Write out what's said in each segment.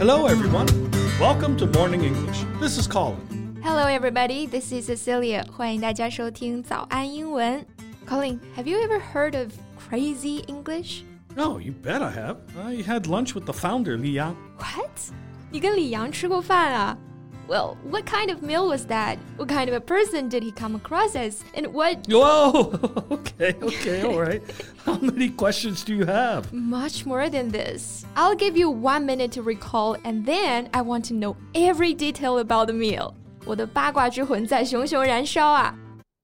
Hello, everyone. Welcome to Morning English. This is Colin. Hello, everybody. This is Cecilia. 欢迎大家收听早安英文。Colin, have you ever heard of crazy English? No, you bet I have. I had lunch with the founder, Li Yang. What? 你跟李阳吃过饭啊 ？well, what kind of meal was that? What kind of a person did he come across as? And what. Whoa! okay, okay, all right. How many questions do you have? Much more than this. I'll give you one minute to recall, and then I want to know every detail about the meal. 我的八卦之魂在熊熊燃烧啊！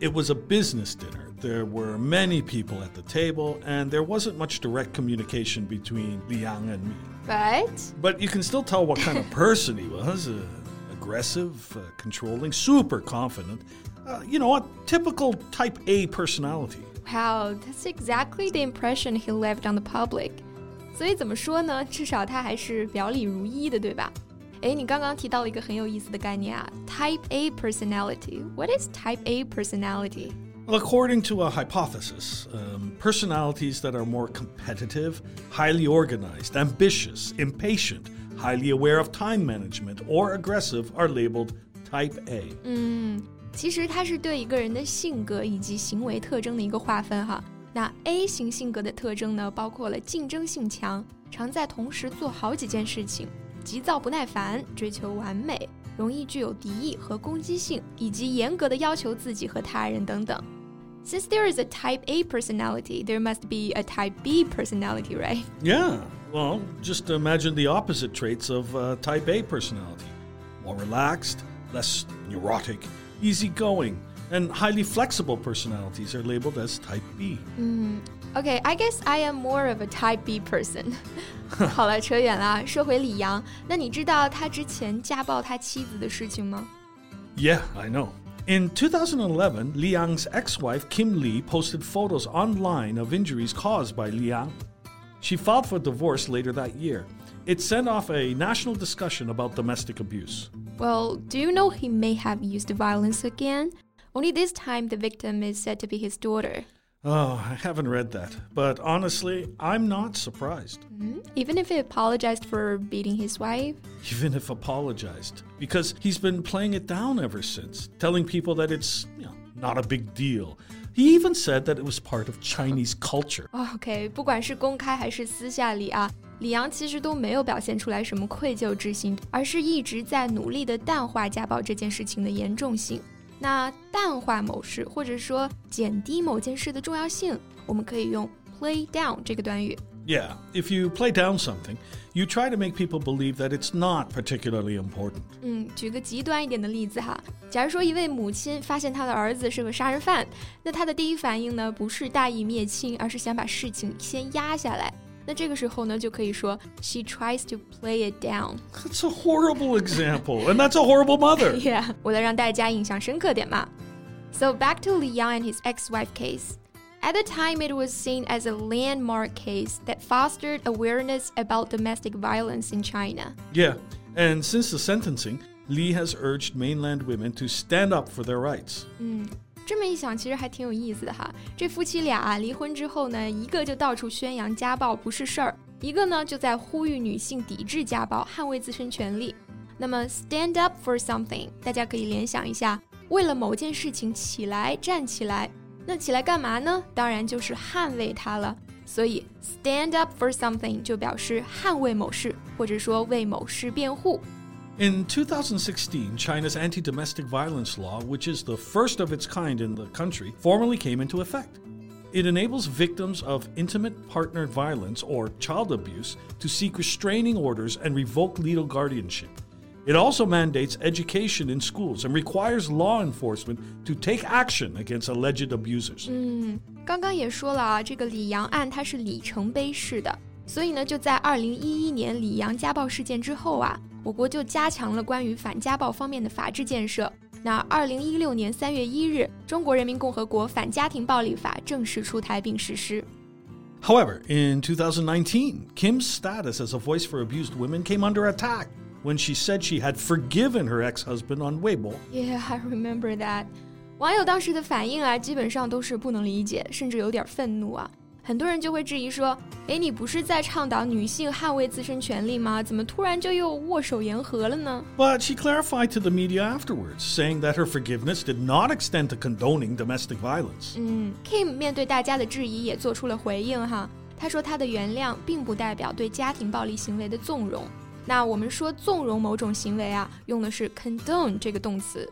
It was a business dinner. There were many people at the table, and there wasn't much direct communication between Li Yang and me. But? But you can still tell what kind of person he was uh, aggressive, uh, controlling, super confident. Uh, you know, a typical type A personality. Wow, that's exactly the impression he left on the public. 所以怎么说呢？至少他还是表里如一的，对吧？哎，你刚刚提到了一个很有意思的概念啊，Type A personality. What is Type A personality? Well, according to a hypothesis, um, personalities that are more competitive, highly organized, ambitious, impatient, highly aware of time management, or aggressive are labeled Type A. 嗯，其实它是对一个人的性格以及行为特征的一个划分哈。那 A 型性格的特征呢，包括了竞争性强，常在同时做好几件事情， 急躁不耐烦，追求完美，容易具有敌意和攻击性，以及严格的要求自己和他人等等。since there is a type A personality, there must be a type B personality, right? Yeah. Well, just imagine the opposite traits of uh, type A personality more relaxed, less neurotic, easygoing, and highly flexible personalities are labeled as type B. Mm, okay, I guess I am more of a type B person. 好了，扯远了。说回李阳，那你知道他之前家暴他妻子的事情吗？Yeah, I know. In 2011, Li Yang's ex-wife Kim Lee posted photos online of injuries caused by Li Yang. She filed for divorce later that year. It sent off a national discussion about domestic abuse. Well, do you know he may have used violence again? Only this time the victim is said to be his daughter. Oh, I haven't read that. But honestly, I'm not surprised. Mm-hmm. Even if he apologized for beating his wife? Even if apologized. Because he's been playing it down ever since, telling people that it's you know, not a big deal. He even said that it was part of Chinese culture. OK，不管是公开还是私下里啊，李阳其实都没有表现出来什么愧疚之心，而是一直在努力的淡化家暴这件事情的严重性。 那淡化某事或者说减低某件事的重要性，我们可以用 play down 这个短语。Yeah, if you play down something, you try to make people believe that it's not particularly important. 嗯，举个极端一点的例子哈，假如说一位母亲发现她的儿子是个杀人犯，那她的第一反应呢，不是大义灭亲，而是想把事情先压下来。那这个时候呢，就可以说 she tries to play it down. That's a horrible example, and that's a horrible mother. yeah，为了让大家印象深刻点嘛。So back to Li Yang and his ex-wife case. At the time, it was seen as a landmark case that fostered awareness about domestic violence in China. Yeah, and since the sentencing, Li has urged mainland women to stand up for their rights. 嗯。 这么一想，其实还挺有意思的哈。这夫妻俩啊，离婚之后呢，一个就到处宣扬家暴不是事儿，一个呢就在呼吁女性抵制家暴，捍卫自身权利。那么，stand up for something，大家可以联想一下，为了某件事情起来站起来，那起来干嘛呢？当然就是捍卫它了。所以，stand up for something 就表示捍卫某事，或者说为某事辩护。In 2016, China's anti domestic violence law, which is the first of its kind in the country, formally came into effect. It enables victims of intimate partner violence or child abuse to seek restraining orders and revoke legal guardianship. It also mandates education in schools and requires law enforcement to take action against alleged abusers. 嗯，刚刚也说了啊，这个李阳案它是里程碑式的。 所以呢，就在二零一一年里昂家暴事件之后啊， 我国就加强了关于反家暴方面的法制建设。那二零一六年三月一日，中国人民共和国反家庭暴力法正式出台并实施。However, in 2019, Kim's status as a voice for abused women came under attack when she said she had forgiven her ex-husband on Weibo. Yeah, I remember that. 网友当时的反应啊，基本上都是不能理解，甚至有点愤怒啊。 很多人就会质疑说：“哎，你不是在倡导女性捍卫自身权利吗？怎么突然就又握手言和了呢？” But she clarified to the media afterwards, saying that her forgiveness did not extend to condoning domestic violence. 嗯，Kim 面对大家的质疑也做出了回应哈。他说他的原谅并不代表对家庭暴力行为的纵容。那我们说纵容某种行为啊，用的是 condone 这个动词。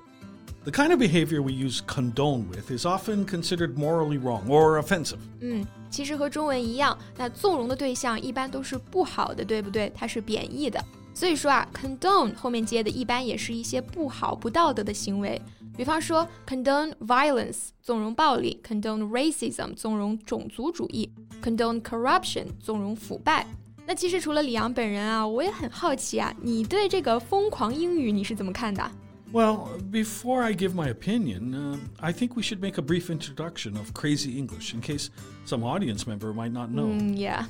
The kind of behavior we use condone with is often considered morally wrong or offensive. 嗯， 其实和中文一样，那纵容的对象一般都是不好的，对不对？它是贬义的。所以说啊，condone 后面接的一般也是一些不好、不道德的行为。比方说，condone violence 纵容暴力，condone racism 纵容种族主义，condone corruption 纵容腐败。那其实除了李阳本人啊，我也很好奇啊，你对这个疯狂英语你是怎么看的 ？well, before I give my opinion, uh, I think we should make a brief introduction of Crazy English in case some audience member might not know. Mm, yeah.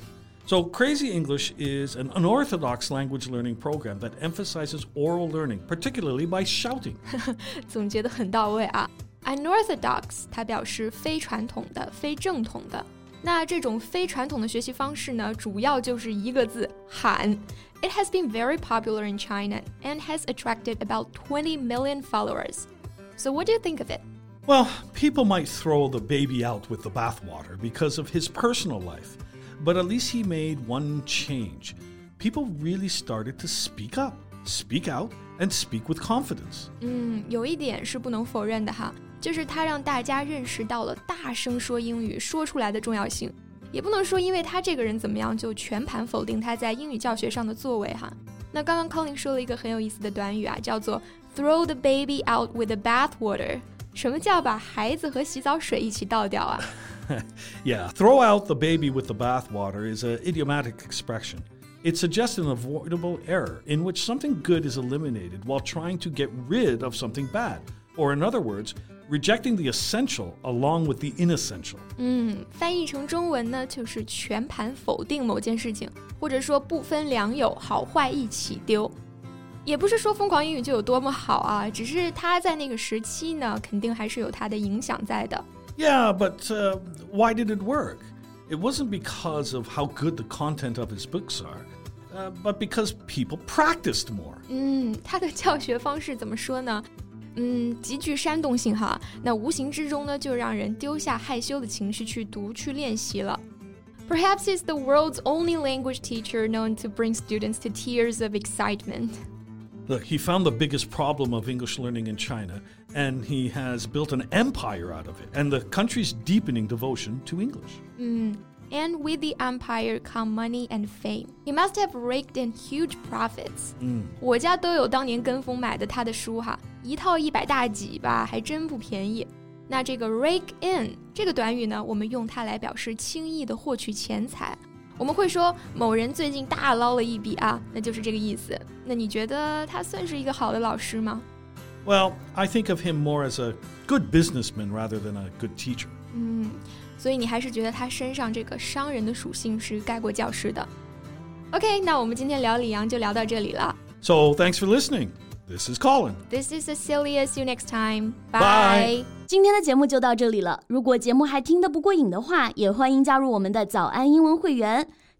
So, Crazy English is an unorthodox language learning program that emphasizes oral learning, particularly by shouting. 总结的很到位啊！Unorthodox 它表示非传统的、非正统的。 那这种非传统的学习方式呢，主要就是一个字喊。it has been very popular in China and has attracted about 20 million followers. So, what do you think of it? Well, people might throw the baby out with the bathwater because of his personal life, but at least he made one change. People really started to speak up, speak out, and speak with confidence. 嗯，有一点是不能否认的哈， 就是他让大家认识到了大声说英语说出来的重要性。也不能说因为他这个人怎么样就全盘否定他在英语教学上的作为哈。那刚刚 Colin 说了一个很有意思的短语啊，叫做 throw the baby out with the bathwater。什么叫把孩子和洗澡水一起倒掉啊？Yeah, throw out the baby with the bathwater is an idiomatic expression. It suggests an avoidable error in which something good is eliminated while trying to get rid of something bad. Or, in other words, rejecting the essential along with the inessential。嗯，翻译成中文呢，就是全盘否定某件事情，或者说不分良友，好坏一起丢。也不是说疯狂英语就有多么好啊，只是它在那个时期呢，肯定还是有它的影响在的。Yeah, but uh, why did it work? It wasn't because of how good the content of his books are. Uh, but because people practiced more. 嗯，他的教学方式怎么说呢？ 嗯，极具煽动性哈，那无形之中呢，就让人丢下害羞的情绪去读、去练习了。Perhaps he's the world's only language teacher known to bring students to tears of excitement. Look, he found the biggest problem of English learning in China, and he has built an empire out of it, and the country's deepening devotion to English. 嗯。 and with the empire come money and fame. He must have raked in huge profits. 嗯，我家都有当年跟风买的他的书哈，一套一百大几吧，还真不便宜。那这个 rake in 这个短语呢，我们用它来表示轻易的获取钱财。我们会说某人最近大捞了一笔啊，那就是这个意思。那你觉得他算是一个好的老师吗？Well, I think of him more as a good businessman rather than a good teacher. 嗯。所以你还是觉得他身上这个商人的属性是盖过教师的。OK，那我们今天聊李阳就聊到这里了。So thanks for listening. This is Colin. This is Cecilia. See you next time. Bye. 今天的节目就到这里了。如果节目还听得不过瘾的话，也欢迎加入我们的早安英文会员。